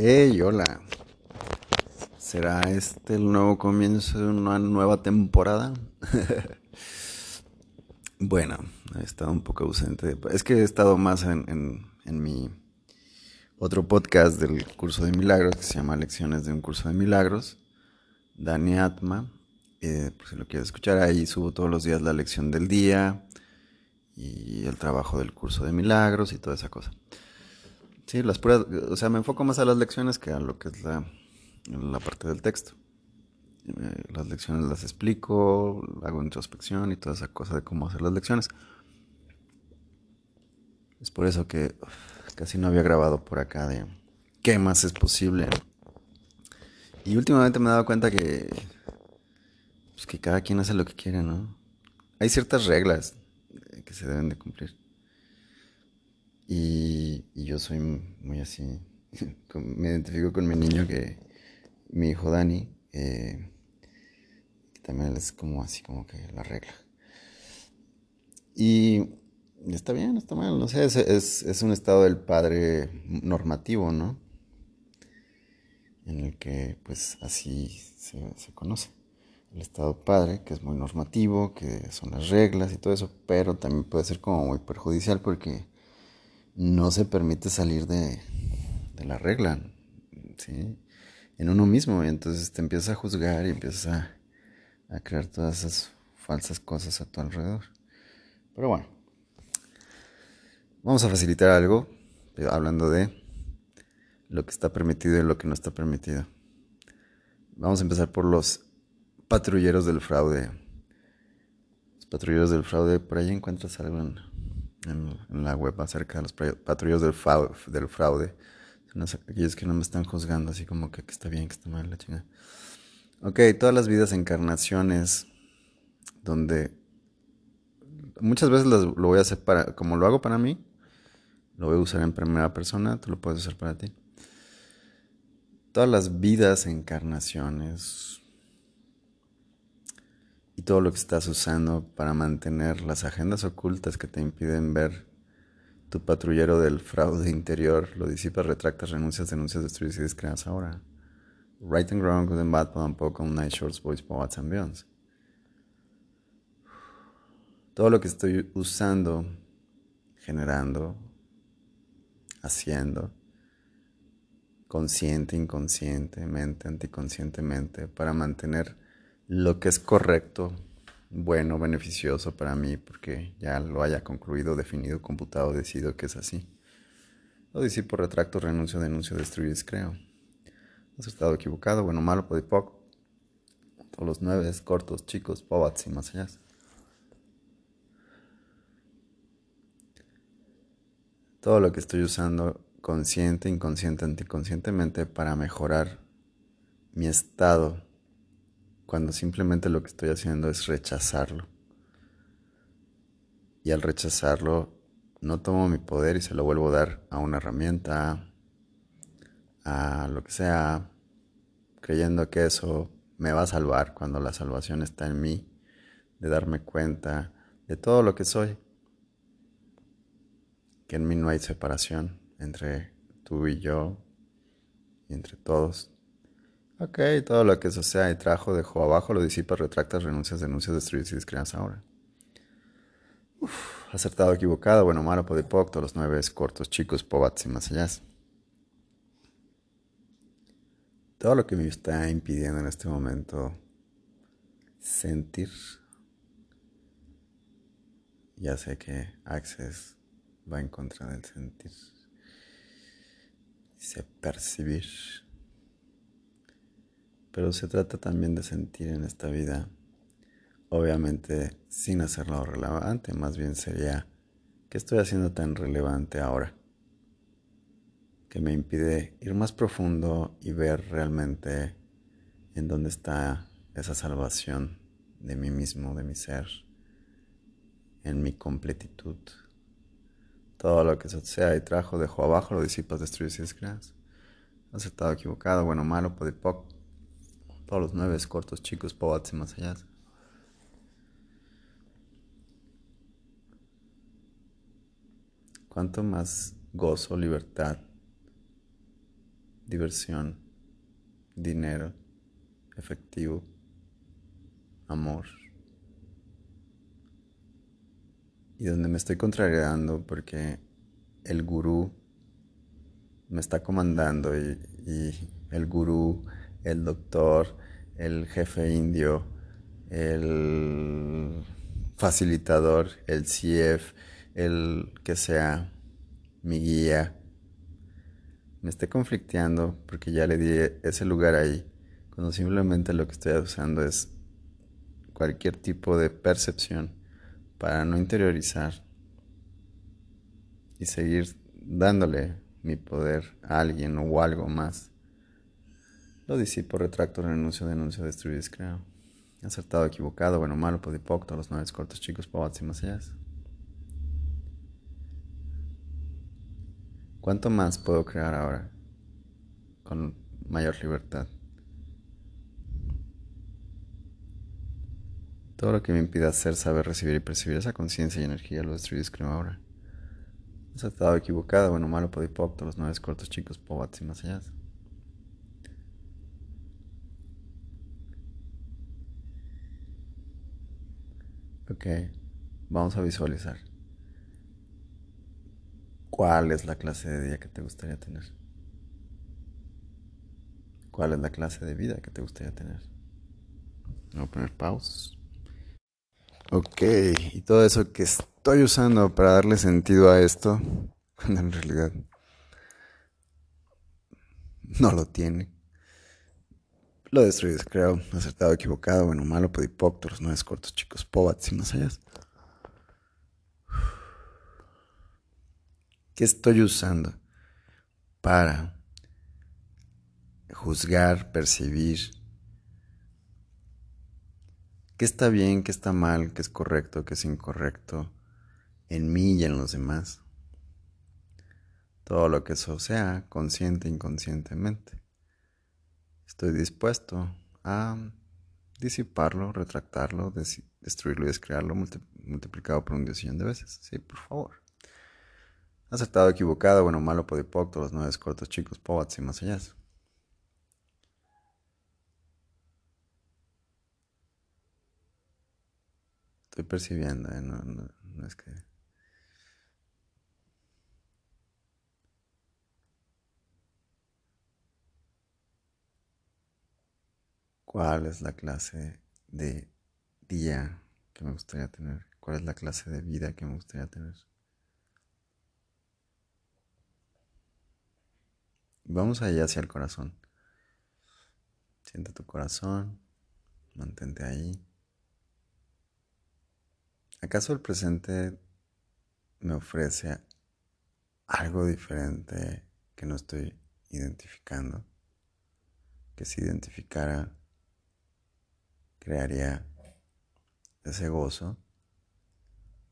Hey, hola. ¿Será este el nuevo comienzo de una nueva temporada? bueno, he estado un poco ausente. Es que he estado más en, mi otro podcast del curso de milagros que se llama Lecciones de un curso de milagros. Dani Atma. Eh, por si lo quieres escuchar, ahí subo todos los días la lección del día y el trabajo del curso de milagros y toda esa cosa. Sí, las puras, o sea, me enfoco más a las lecciones que a lo que es la, la parte del texto. Eh, las lecciones las explico, hago introspección y toda esa cosa de cómo hacer las lecciones. Es por eso que casi no había grabado por acá de qué más es posible. Y últimamente me he dado cuenta que, pues que cada quien hace lo que quiere, ¿no? Hay ciertas reglas que se deben de cumplir. Y, yo soy muy así. Me identifico con mi niño que, mi hijo Dani, eh, que también es como así, como que la regla. Y está bien, está mal, no sé, es, es, un estado del padre normativo, ¿no? En el que pues así se, se conoce el estado padre, que es muy normativo, que son las reglas y todo eso, pero también puede ser como muy perjudicial porque no se permite salir de, la regla. En uno mismo, y entonces te empiezas a juzgar y empiezas a, a crear todas esas falsas cosas a tu alrededor. Pero bueno, vamos a facilitar algo, hablando de lo que está permitido y lo que no está permitido. Vamos a empezar por los patrulleros del fraude. Los patrulleros del fraude, por ahí encuentras algo en, en, la web acerca de los patrulleros del, fraude. Son aquellos que no me están juzgando así como que, está bien, que está mal, la chingada. Ok, todas las vidas encarnaciones donde muchas veces lo voy a hacer para, como lo hago para mí, lo voy a usar en primera persona, tú lo puedes usar para ti. Todas las vidas encarnaciones todo lo que estás usando para mantener las agendas ocultas que te impiden ver tu patrullero del fraude interior, lo disipas, retractas, renuncias, denuncias, destruyes y descreas ahora. Right and wrong, good and bad, poco, night shorts, boys, poets and beyonds. Todo lo que estoy usando, generando, haciendo, consciente, inconscientemente, anticonscientemente, para mantener lo que es correcto, bueno, beneficioso para mí, porque ya lo haya concluido, definido, computado, decidido que es así. Lo disipo, retracto, renuncio, denuncio, destruyo creo. Has estado equivocado, bueno, malo, poco. Todos los nueve, cortos, chicos, pobats y más allá. Todo lo que estoy usando consciente, inconsciente, anticonscientemente para mejorar mi estado cuando simplemente lo que estoy haciendo es rechazarlo. Y al rechazarlo, no tomo mi poder y se lo vuelvo a dar a una herramienta, a lo que sea, creyendo que eso me va a salvar cuando la salvación está en mí, de darme cuenta de todo lo que soy, que en mí no hay separación entre tú y yo, y entre todos, Ok, todo lo que eso sea y trajo, dejó abajo, lo disipas, retractas, renuncias, denuncias, destruyes y descreas ahora. Uf, acertado, equivocado, bueno, malo, podipoc, todos los nueve cortos, chicos, pobats y más allá. Todo lo que me está impidiendo en este momento sentir. Ya sé que Access va en contra del sentir. Dice percibir. Pero se trata también de sentir en esta vida, obviamente sin hacerlo relevante, más bien sería, ¿qué estoy haciendo tan relevante ahora? Que me impide ir más profundo y ver realmente en dónde está esa salvación de mí mismo, de mi ser, en mi completitud. Todo lo que sea y trajo, dejo abajo, lo disipas, destruyes y descreas. Acertado, equivocado, bueno, malo, podipoc todos los nueve cortos, chicos, poets y más allá. Cuanto más gozo, libertad, diversión, dinero, efectivo, amor. Y donde me estoy contrariando porque el gurú me está comandando y, el gurú, el doctor, el jefe indio, el facilitador, el CF, el que sea mi guía, me esté conflicteando porque ya le di ese lugar ahí, cuando simplemente lo que estoy usando es cualquier tipo de percepción para no interiorizar y seguir dándole mi poder a alguien o algo más. Lo disipo, retracto, renuncio, denuncio, destruyo, descreo. Acertado, equivocado, bueno, malo, podipocto, los nueve cortos, chicos, pavats y más allá. ¿Cuánto más puedo crear ahora? Con mayor libertad. Todo lo que me impida hacer, saber, recibir y percibir esa conciencia y energía lo destruyo y descreo ahora. Acertado, equivocado, bueno, malo, podipocto, los nueve cortos, chicos, pavats y más allá. Ok, vamos a visualizar. ¿Cuál es la clase de día que te gustaría tener? ¿Cuál es la clase de vida que te gustaría tener? Voy a poner pausas. Ok, y todo eso que estoy usando para darle sentido a esto, cuando en realidad no lo tiene. Lo destruyes, creo. Acertado, equivocado, bueno, malo, pedipóctoros, no es cortos, chicos, pobats y más allá. ¿Qué estoy usando para juzgar, percibir? ¿Qué está bien, qué está mal, qué es correcto, qué es incorrecto en mí y en los demás? Todo lo que eso sea, consciente, inconscientemente. Estoy dispuesto a disiparlo, retractarlo, destruirlo y descrearlo multiplicado por un diosillón de veces. Sí, por favor. Acertado, equivocado, bueno, malo, podipocto, los nueve cortos, chicos, pobats y más allá. Estoy percibiendo, ¿eh? no, no es que... ¿Cuál es la clase de día que me gustaría tener? ¿Cuál es la clase de vida que me gustaría tener? Vamos allá hacia el corazón. Siente tu corazón, mantente ahí. ¿Acaso el presente me ofrece algo diferente que no estoy identificando? Que si identificara crearía ese gozo?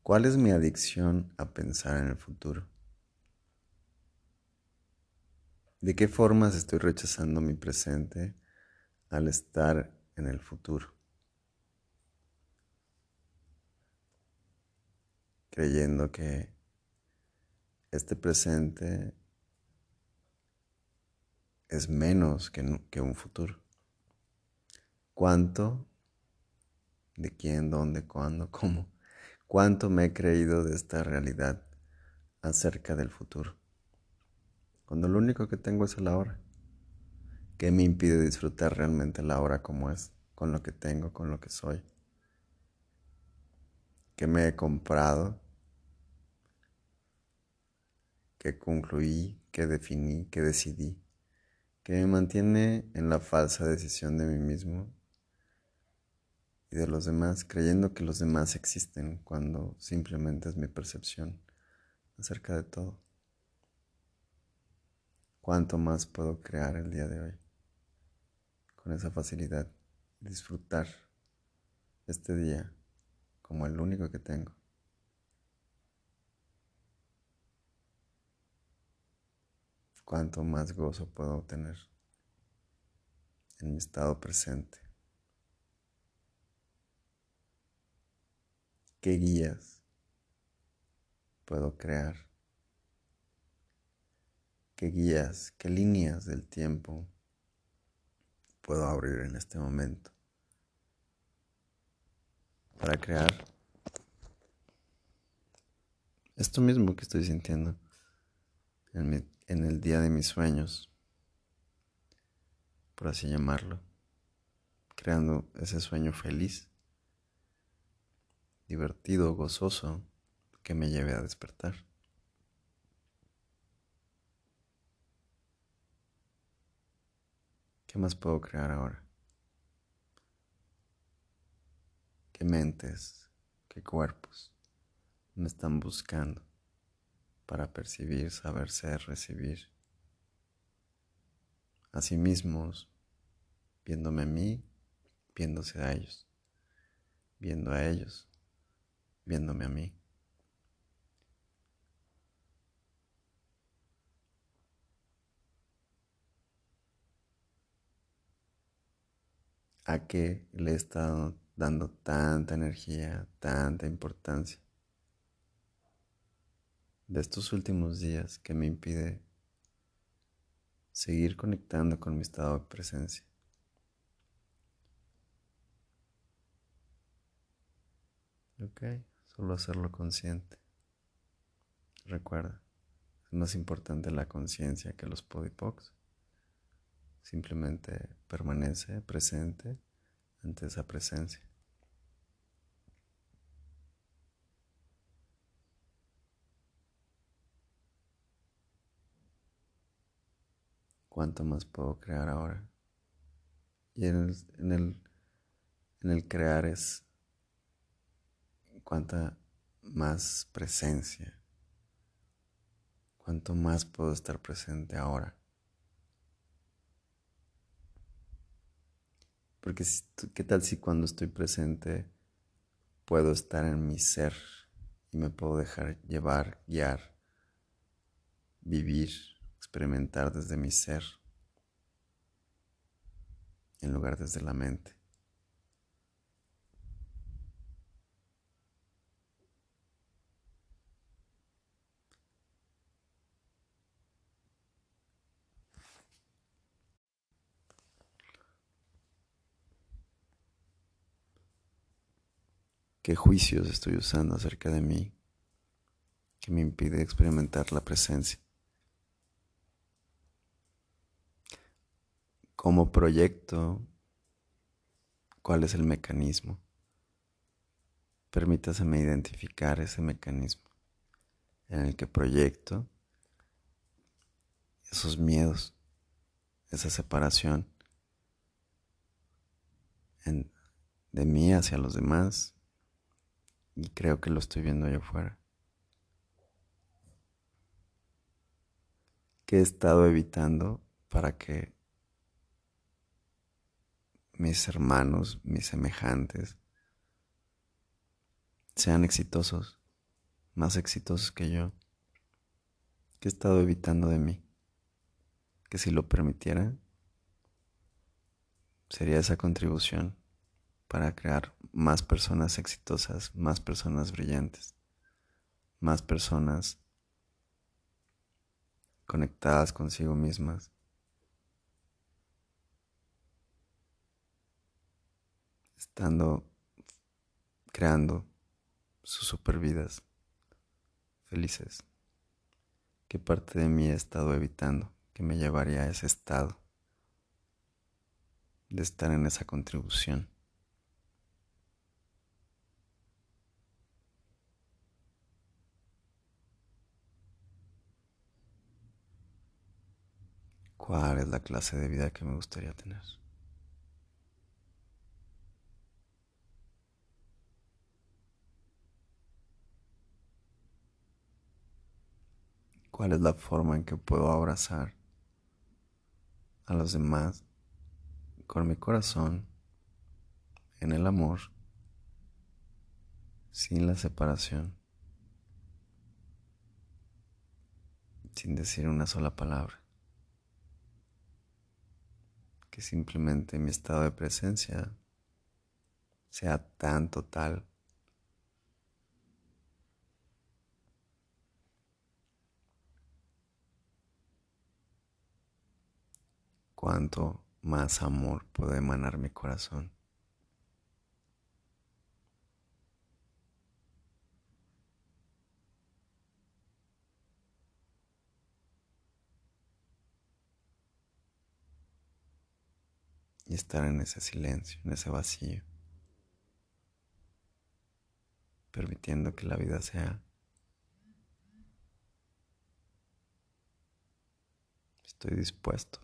¿Cuál es mi adicción a pensar en el futuro? ¿De qué formas estoy rechazando mi presente al estar en el futuro? Creyendo que este presente es menos que, un futuro. ¿Cuánto de quién, dónde, cuándo, cómo, cuánto me he creído de esta realidad acerca del futuro. Cuando lo único que tengo es el ahora. ¿Qué me impide disfrutar realmente la hora como es, con lo que tengo, con lo que soy? ¿Qué me he comprado? ¿Qué concluí? ¿Qué definí? ¿Qué decidí? ¿Qué me mantiene en la falsa decisión de mí mismo y de los demás, creyendo que los demás existen cuando simplemente es mi percepción acerca de todo. ¿Cuánto más puedo crear el día de hoy con esa facilidad? Disfrutar este día como el único que tengo. Cuánto más gozo puedo obtener en mi estado presente. ¿Qué guías puedo crear qué guías, qué líneas del tiempo puedo abrir en este momento para crear esto mismo que estoy sintiendo en, el día de mis sueños, por así llamarlo, creando ese sueño feliz, divertido, gozoso, que me lleve a despertar. ¿Qué más puedo crear ahora? ¿Qué mentes, qué cuerpos me están buscando para percibir, saber ser, recibir? A sí mismos, viéndome a mí, viéndose a ellos, viendo a ellos, viéndome a mí. a qué le he estado dando tanta energía, tanta importancia de estos últimos días que me impide seguir conectando con mi estado de presencia. Ok, solo hacerlo consciente. Recuerda, es más importante la conciencia que los podipocs. Simplemente permanece presente ante esa presencia. ¿Cuánto más puedo crear ahora? Y en el, en el crear es cuánta más presencia, cuánto más puedo estar presente ahora. Porque qué tal si cuando estoy presente puedo estar en mi ser y me puedo dejar llevar, guiar, vivir, experimentar desde mi ser en lugar desde la mente. Qué juicios estoy usando acerca de mí que me impide experimentar la presencia. Como proyecto, ¿cuál es el mecanismo? Permítaseme identificar ese mecanismo en el que proyecto esos miedos, esa separación de mí hacia los demás y creo que lo estoy viendo allá afuera. ¿Qué he estado evitando para que mis hermanos, mis semejantes, sean exitosos, más exitosos que yo? ¿Qué he estado evitando de mí? Que si lo permitiera, sería esa contribución para crear más personas exitosas, más personas brillantes, más personas conectadas consigo mismas. Estando creando sus super vidas felices. ¿Qué parte de mí he estado evitando que me llevaría a ese estado de estar en esa contribución? ¿Cuál es la clase de vida que me gustaría tener? ¿Cuál es la forma en que puedo abrazar a los demás con mi corazón, en el amor, sin la separación, sin decir una sola palabra? que simplemente mi estado de presencia sea tan total cuanto más amor puede emanar mi corazón. Y estar en ese silencio, en ese vacío, permitiendo que la vida sea Estoy dispuesto.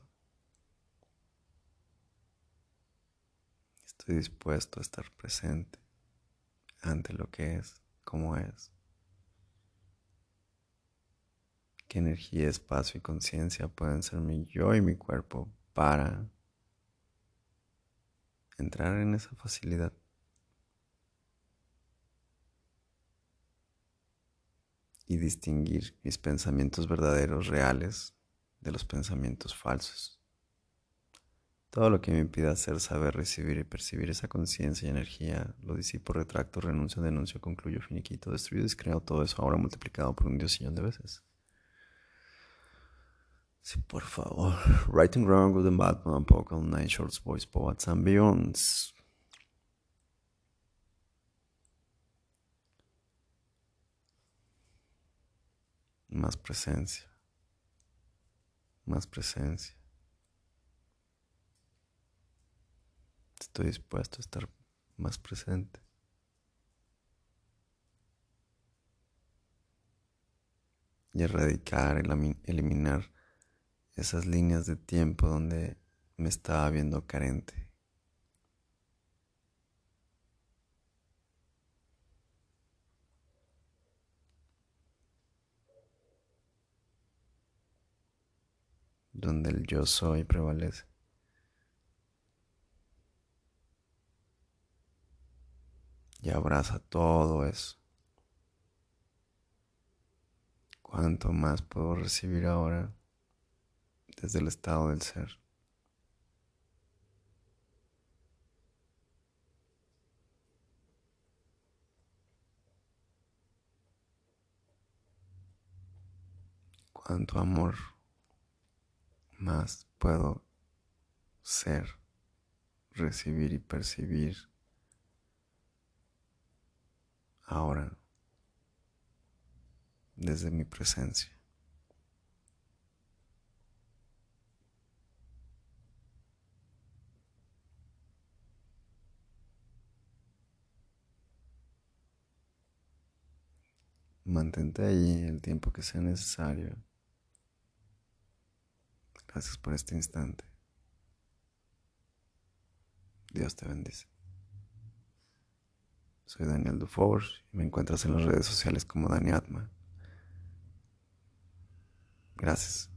Estoy dispuesto a estar presente ante lo que es, como es. ¿Qué energía, espacio y conciencia pueden ser mi yo y mi cuerpo para entrar en esa facilidad? Y distinguir mis pensamientos verdaderos, reales, de los pensamientos falsos. Todo lo que me impida hacer, saber, recibir y percibir esa conciencia y energía, lo disipo, retracto, renuncio, denuncio, concluyo, finiquito, destruyo, descreo todo eso ahora multiplicado por un diosillón de veces. Sí, por favor. Writing Wrong with the Batman, Pocal, Nine Shorts, Boys, Poets and Beyonds. Más presencia más presencia. Estoy dispuesto a estar más presente. Y erradicar, eliminar esas líneas de tiempo donde me estaba viendo carente. donde el yo soy prevalece. Y abraza todo eso. ¿Cuánto más puedo recibir ahora desde el estado del ser? cuánto amor más puedo ser, recibir y percibir ahora desde mi presencia. Mantente ahí el tiempo que sea necesario. Gracias por este instante. Dios te bendice. Soy Daniel Dufour y me encuentras en las redes sociales como Dani Atma. Gracias.